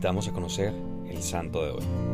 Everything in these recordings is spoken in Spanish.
invitamos a conocer el santo de hoy.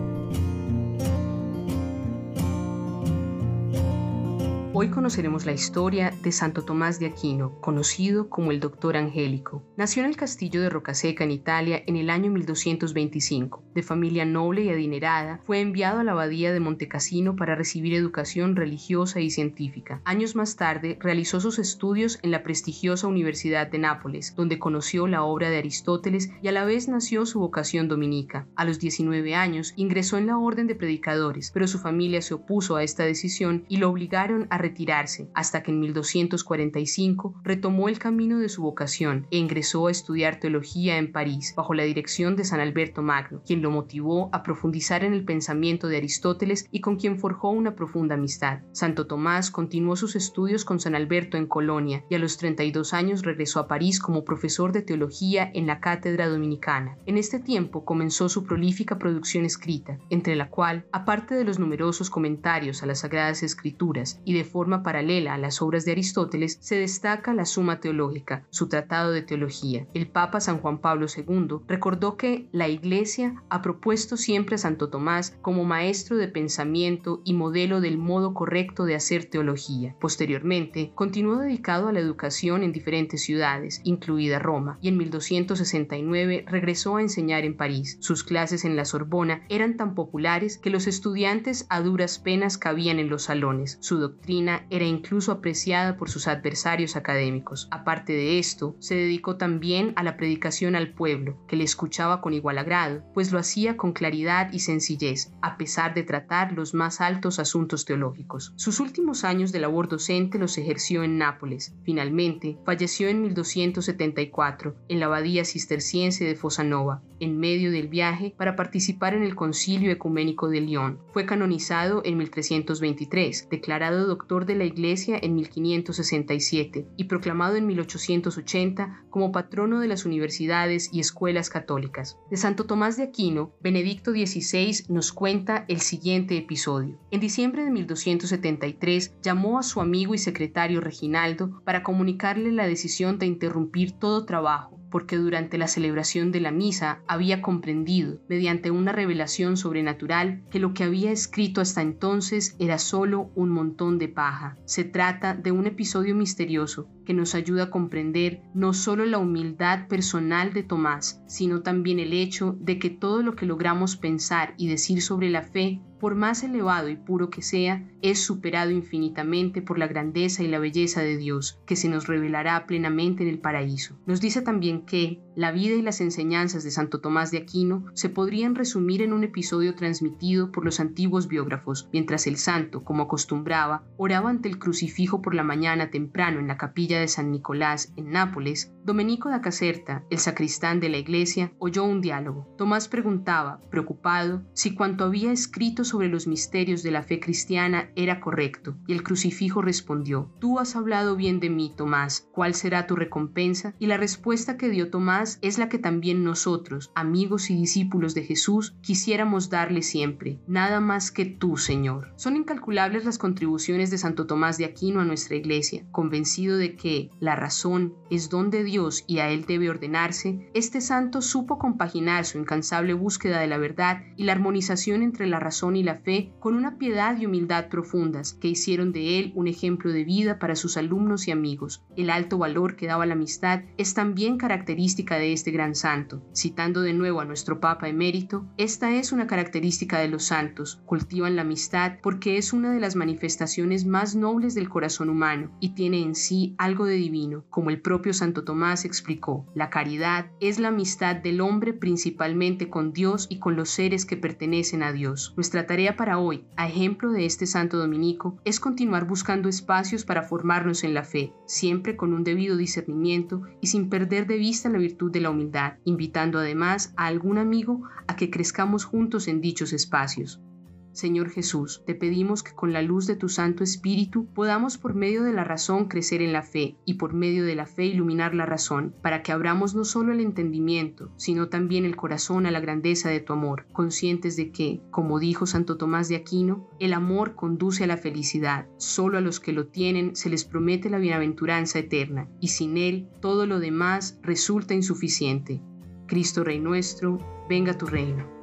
Hoy conoceremos la historia de Santo Tomás de Aquino, conocido como el Doctor Angélico. Nació en el castillo de Rocaseca, en Italia, en el año 1225. De familia noble y adinerada, fue enviado a la abadía de Montecassino para recibir educación religiosa y científica. Años más tarde, realizó sus estudios en la prestigiosa Universidad de Nápoles, donde conoció la obra de Aristóteles y a la vez nació su vocación dominica. A los 19 años, ingresó en la orden de predicadores, pero su familia se opuso a esta decisión y lo obligaron a retirarse, hasta que en 1245 retomó el camino de su vocación e ingresó a estudiar teología en París, bajo la dirección de San Alberto Magno, quien lo motivó a profundizar en el pensamiento de Aristóteles y con quien forjó una profunda amistad. Santo Tomás continuó sus estudios con San Alberto en Colonia y a los 32 años regresó a París como profesor de teología en la cátedra dominicana. En este tiempo comenzó su prolífica producción escrita, entre la cual, aparte de los numerosos comentarios a las Sagradas Escrituras y de paralela a las obras de Aristóteles, se destaca la Suma Teológica, su tratado de teología. El Papa San Juan Pablo II recordó que la Iglesia ha propuesto siempre a Santo Tomás como maestro de pensamiento y modelo del modo correcto de hacer teología. Posteriormente, continuó dedicado a la educación en diferentes ciudades, incluida Roma, y en 1269 regresó a enseñar en París. Sus clases en la Sorbona eran tan populares que los estudiantes a duras penas cabían en los salones. Su doctrina era incluso apreciada por sus adversarios académicos. Aparte de esto, se dedicó también a la predicación al pueblo, que le escuchaba con igual agrado, pues lo hacía con claridad y sencillez, a pesar de tratar los más altos asuntos teológicos. Sus últimos años de labor docente los ejerció en Nápoles. Finalmente, falleció en 1274 en la abadía cisterciense de Fosanova, en medio del viaje para participar en el Concilio Ecuménico de Lyon. Fue canonizado en 1323, declarado doctor de la Iglesia en 1567 y proclamado en 1880 como patrono de las universidades y escuelas católicas. De Santo Tomás de Aquino, Benedicto XVI nos cuenta el siguiente episodio. En diciembre de 1273 llamó a su amigo y secretario Reginaldo para comunicarle la decisión de interrumpir todo trabajo porque durante la celebración de la misa había comprendido, mediante una revelación sobrenatural, que lo que había escrito hasta entonces era solo un montón de paja. Se trata de un episodio misterioso que nos ayuda a comprender no solo la humildad personal de Tomás, sino también el hecho de que todo lo que logramos pensar y decir sobre la fe por más elevado y puro que sea, es superado infinitamente por la grandeza y la belleza de Dios, que se nos revelará plenamente en el paraíso. Nos dice también que la vida y las enseñanzas de Santo Tomás de Aquino se podrían resumir en un episodio transmitido por los antiguos biógrafos, mientras el santo, como acostumbraba, oraba ante el crucifijo por la mañana temprano en la capilla de San Nicolás en Nápoles, Domenico da Caserta, el sacristán de la iglesia, oyó un diálogo. Tomás preguntaba, preocupado, si cuanto había escrito sobre los misterios de la fe cristiana era correcto, y el crucifijo respondió, Tú has hablado bien de mí, Tomás, ¿cuál será tu recompensa? Y la respuesta que dio Tomás es la que también nosotros, amigos y discípulos de Jesús, quisiéramos darle siempre, nada más que tú, Señor. Son incalculables las contribuciones de Santo Tomás de Aquino a nuestra iglesia, convencido de que la razón es don de Dios y a él debe ordenarse, este santo supo compaginar su incansable búsqueda de la verdad y la armonización entre la razón y la fe con una piedad y humildad profundas que hicieron de él un ejemplo de vida para sus alumnos y amigos. El alto valor que daba la amistad es también característica de este gran santo. Citando de nuevo a nuestro Papa emérito, esta es una característica de los santos, cultivan la amistad porque es una de las manifestaciones más nobles del corazón humano y tiene en sí algo de divino, como el propio Santo Tomás explicó. La caridad es la amistad del hombre principalmente con Dios y con los seres que pertenecen a Dios. Nuestra tarea para hoy, a ejemplo de este santo dominico, es continuar buscando espacios para formarnos en la fe, siempre con un debido discernimiento y sin perder de vista la virtud de la humildad, invitando además a algún amigo a que crezcamos juntos en dichos espacios. Señor Jesús, te pedimos que con la luz de tu Santo Espíritu podamos por medio de la razón crecer en la fe y por medio de la fe iluminar la razón, para que abramos no solo el entendimiento, sino también el corazón a la grandeza de tu amor, conscientes de que, como dijo Santo Tomás de Aquino, el amor conduce a la felicidad. Solo a los que lo tienen se les promete la bienaventuranza eterna, y sin él todo lo demás resulta insuficiente. Cristo Rey nuestro, venga tu reino.